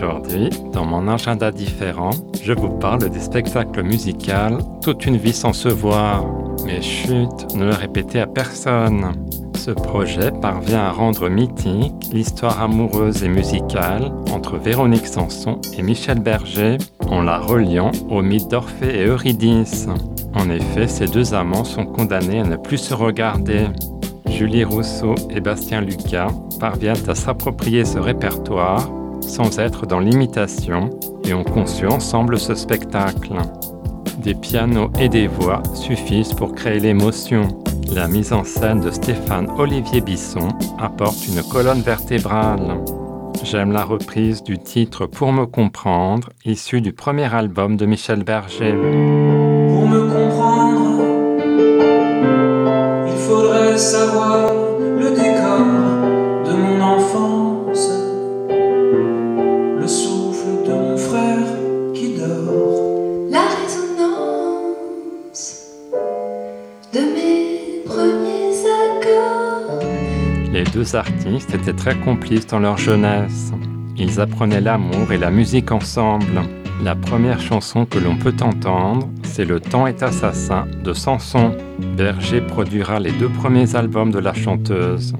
Aujourd'hui, dans mon agenda différent, je vous parle des spectacles musicaux Toute une vie sans se voir. Mais chut, ne le répétez à personne. Ce projet parvient à rendre mythique l'histoire amoureuse et musicale entre Véronique Sanson et Michel Berger en la reliant au mythe d'Orphée et Eurydice. En effet, ces deux amants sont condamnés à ne plus se regarder. Julie Rousseau et Bastien Lucas parviennent à s'approprier ce répertoire sans être dans l'imitation et ont conçu ensemble ce spectacle. Des pianos et des voix suffisent pour créer l'émotion. La mise en scène de Stéphane Olivier Bisson apporte une colonne vertébrale. J'aime la reprise du titre Pour me comprendre, issu du premier album de Michel Berger. Pour me comprendre, il faudrait savoir deux artistes étaient très complices dans leur jeunesse. Ils apprenaient l'amour et la musique ensemble. La première chanson que l'on peut entendre, c'est Le temps est assassin de Samson. Berger produira les deux premiers albums de la chanteuse.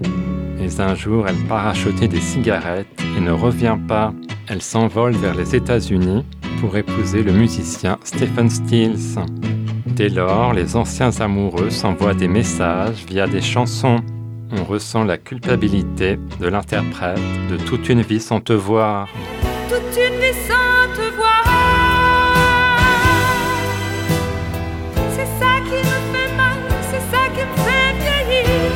Mais un jour, elle part acheter des cigarettes et ne revient pas. Elle s'envole vers les États-Unis pour épouser le musicien Stephen Stills. Dès lors, les anciens amoureux s'envoient des messages via des chansons. On ressent la culpabilité de l'interprète de toute une vie sans te voir. toute une vie sans te voir. C'est ça qui me fait mal, c'est ça qui me fait vieillir.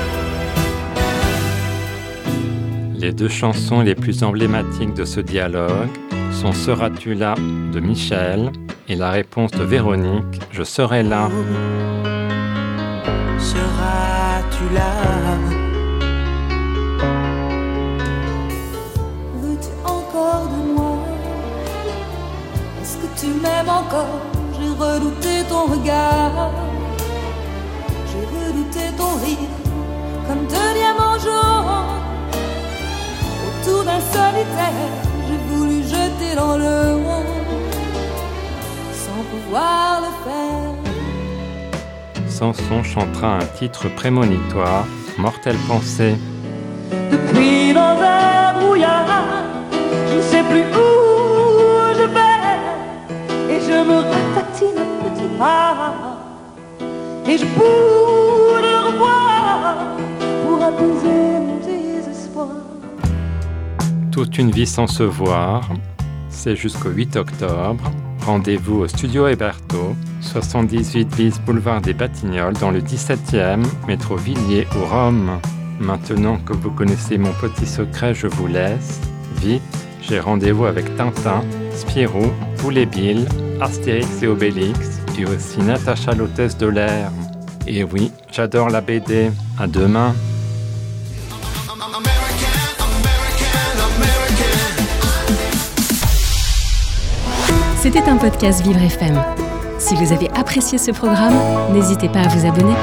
Les deux chansons les plus emblématiques de ce dialogue sont Seras-tu là de Michel et la réponse de Véronique Je serai là. Seras-tu là? Tu m'aimes encore J'ai redouté ton regard. J'ai redouté ton rire comme deux diamants jaunes. Autour d'un solitaire, j'ai voulu jeter dans le monde sans pouvoir le faire. Samson chantera un titre prémonitoire, Mortelle pensée. Depuis dans un brouillard, je ne sais plus où Et je pourrais le revoir. pour apaiser mon désespoir. Toute une vie sans se voir, c'est jusqu'au 8 octobre. Rendez-vous au studio Héberto, 78 bis boulevard des Batignolles, dans le 17e, métro Villiers ou Rome. Maintenant que vous connaissez mon petit secret, je vous laisse. Vite, j'ai rendez-vous avec Tintin, Spirou, Poulet Bill, Astérix et Obélix, et aussi Natacha l'hôtesse de l'air. Et oui, j'adore la BD. À demain. C'était un podcast Vivre FM. Si vous avez apprécié ce programme, n'hésitez pas à vous abonner.